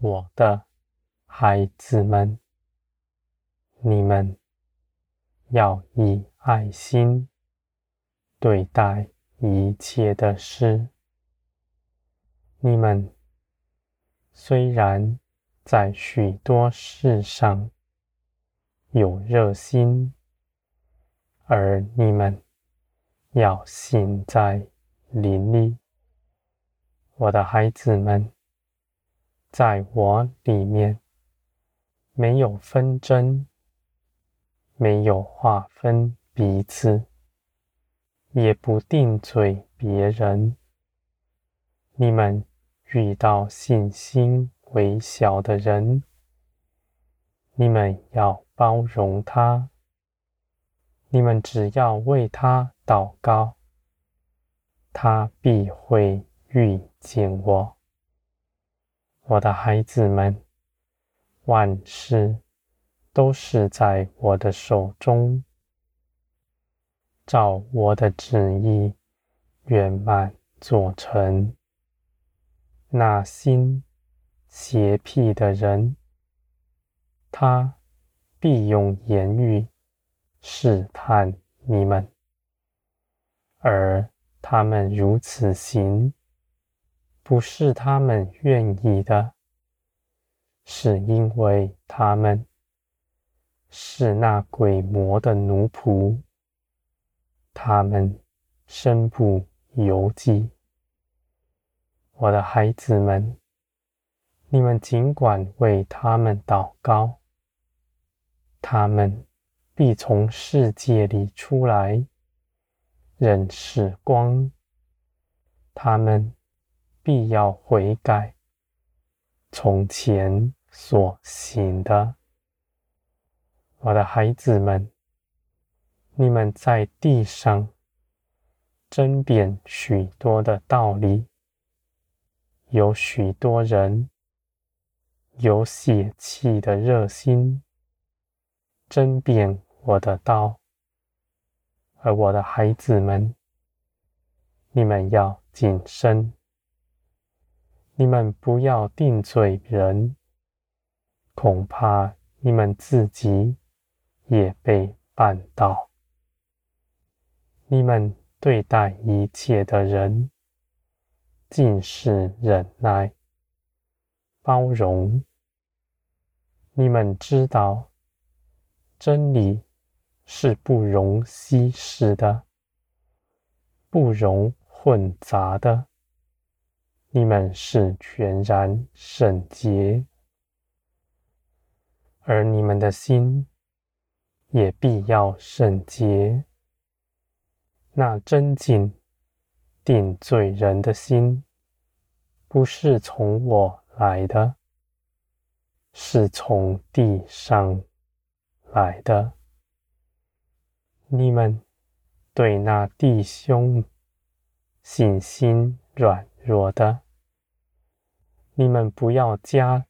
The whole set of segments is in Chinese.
我的孩子们，你们要以爱心对待一切的事。你们虽然在许多事上有热心，而你们要行在灵里。我的孩子们，在我里面没有纷争，没有划分彼此，也不定罪别人。你们遇到信心微小的人，你们要包容他。你们只要为他祷告，他必会遇见我。我的孩子们，万事都是在我的手中，照我的旨意圆满做成。那心邪僻的人，他必用言语试探你们，而他们如此行。不是他们愿意的，是因为他们是那鬼魔的奴仆，他们身不由己。我的孩子们，你们尽管为他们祷告，他们必从世界里出来，认识光，他们。必要悔改，从前所行的。我的孩子们，你们在地上争辩许多的道理，有许多人有血气的热心，争辩我的道。而我的孩子们，你们要谨慎。你们不要定罪人，恐怕你们自己也被绊倒。你们对待一切的人，尽是忍耐、包容。你们知道，真理是不容稀释的，不容混杂的。你们是全然圣洁，而你们的心也必要圣洁。那争竞定罪人的心，不是从我来的，是从地上来的。你们对那弟兄信心软弱的，你们不要加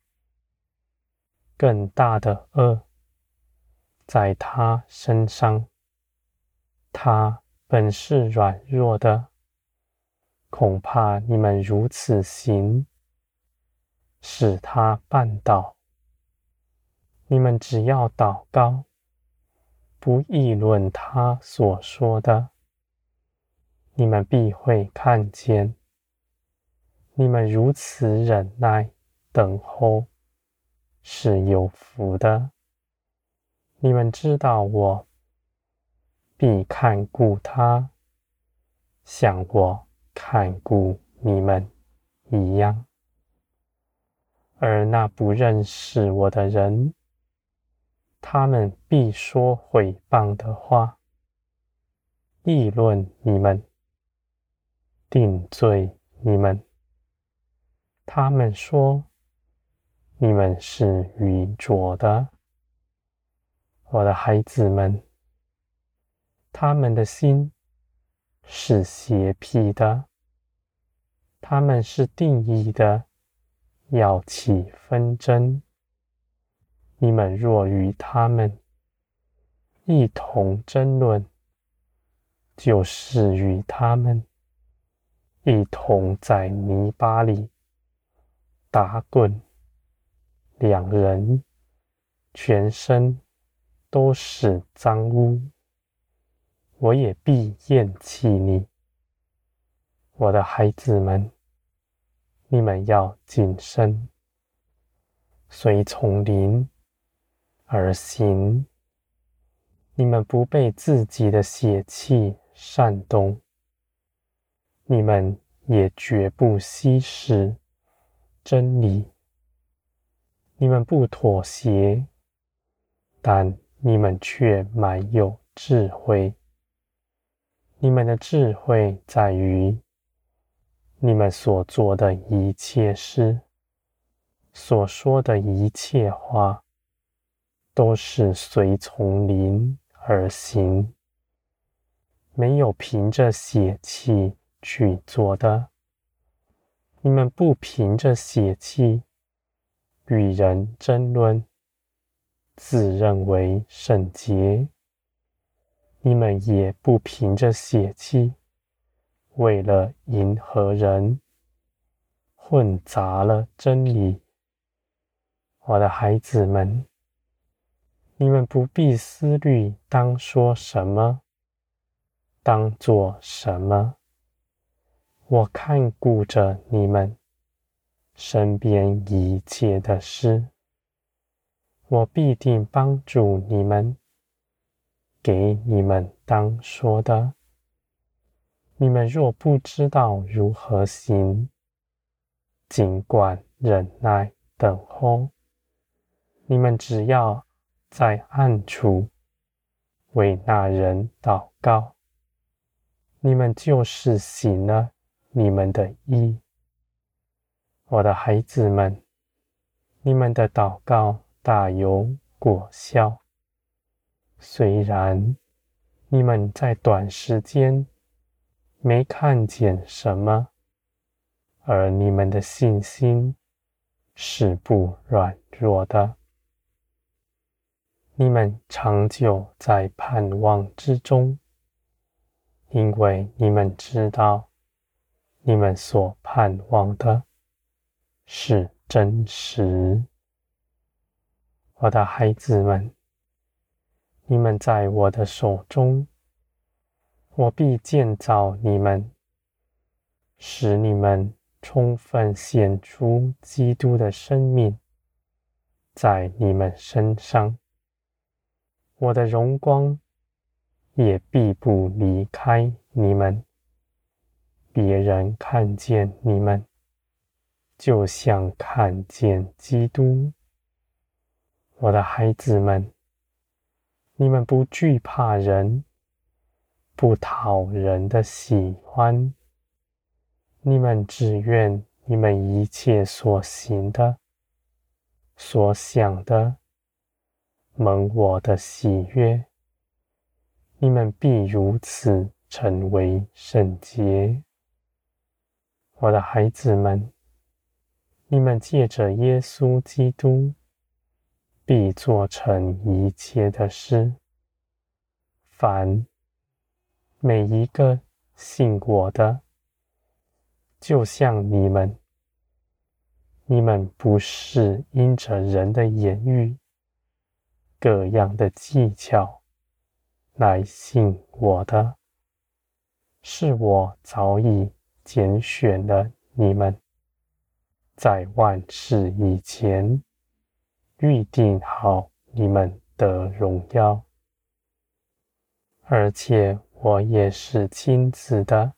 更大的恶在他身上。他本是软弱的，恐怕你们如此行，使他绊倒。你们只要祷告，不议论他所说的。你们必会看见，你们如此忍耐等候，是有福的。你们知道我必看顾他，像我看顾你们一样。而那不认识我的人，他们必说毁谤的话，议论你们。定罪你们，他们说你们是愚拙的，我的孩子们，他们的心是邪僻的，他们是定义的要起纷争。你们若与他们一同争论，就是与他们。一同在泥巴里打滚，两人全身都是脏污，我也必厌弃你。我的孩子们，你们要谨慎，随从灵而行。你们不被自己的血气煽动，你们也绝不稀释。真理。你们不妥协，但你们却满有智慧。你们的智慧在于。你们所做的一切事，所说的一切话，都是随从灵而行，没有凭着血气去做的。你们不凭着血气与人争论，自认为圣洁；你们也不凭着血气。为了迎合人，混杂了真理。我的孩子们，你们不必思虑当说什么，当做什么。我看顾着你们身边一切的事，我必定帮助你们，给你们当说的。你们若不知道如何行，尽管忍耐等候。你们只要在暗处为那人祷告，你们就是行了你们的义。我的孩子们，你们的祷告大有果效。虽然你们在短时间，没看见什么，而你们的信心是不软弱的。你们长久在盼望之中，因为你们知道，你们所盼望的是真实。我的孩子们，你们在我的手中。我必建造你们，使你们充分显出基督的生命在你们身上。我的荣光也必不离开你们。别人看见你们，就像看见基督。我的孩子们，你们不惧怕人。不讨人的喜欢，你们只愿你们一切所行的、所想的，蒙我的喜悦，你们必如此成为圣洁。我的孩子们，你们借着耶稣基督，必做成一切的事。凡每一个信我的，就像你们，你们不是因着人的言语、各样的技巧来信我的，是我早已拣选了你们，在万事以前预定好你们的荣耀，而且。我也是亲自的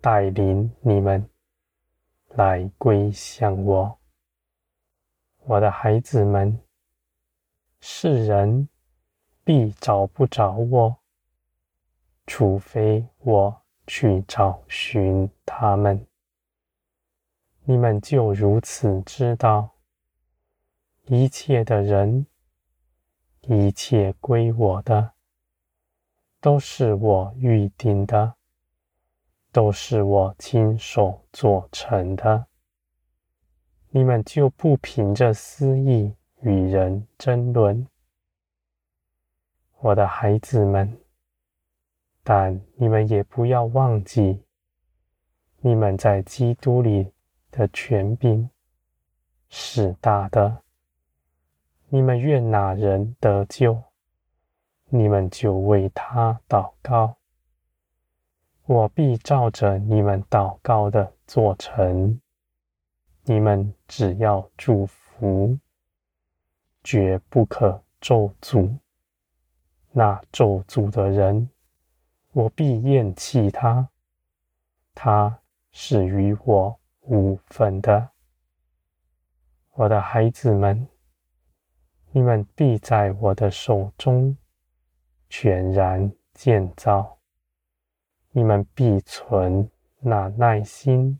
带领你们来归向我，我的孩子们。世人必找不着我，除非我去找寻他们。你们就如此知道，一切的人，一切归我的。都是我预定的，都是我亲手做成的。你们就不凭着私意与人争论，我的孩子们。但你们也不要忘记，你们在基督里的权柄是大的。你们愿哪人得救，你们就为他祷告。我必照着你们祷告的做成。你们只要祝福，绝不可咒诅。那咒诅的人，我必厌弃他，他是与我无分的。我的孩子们，你们必在我的手中全然建造，你们必存那耐心。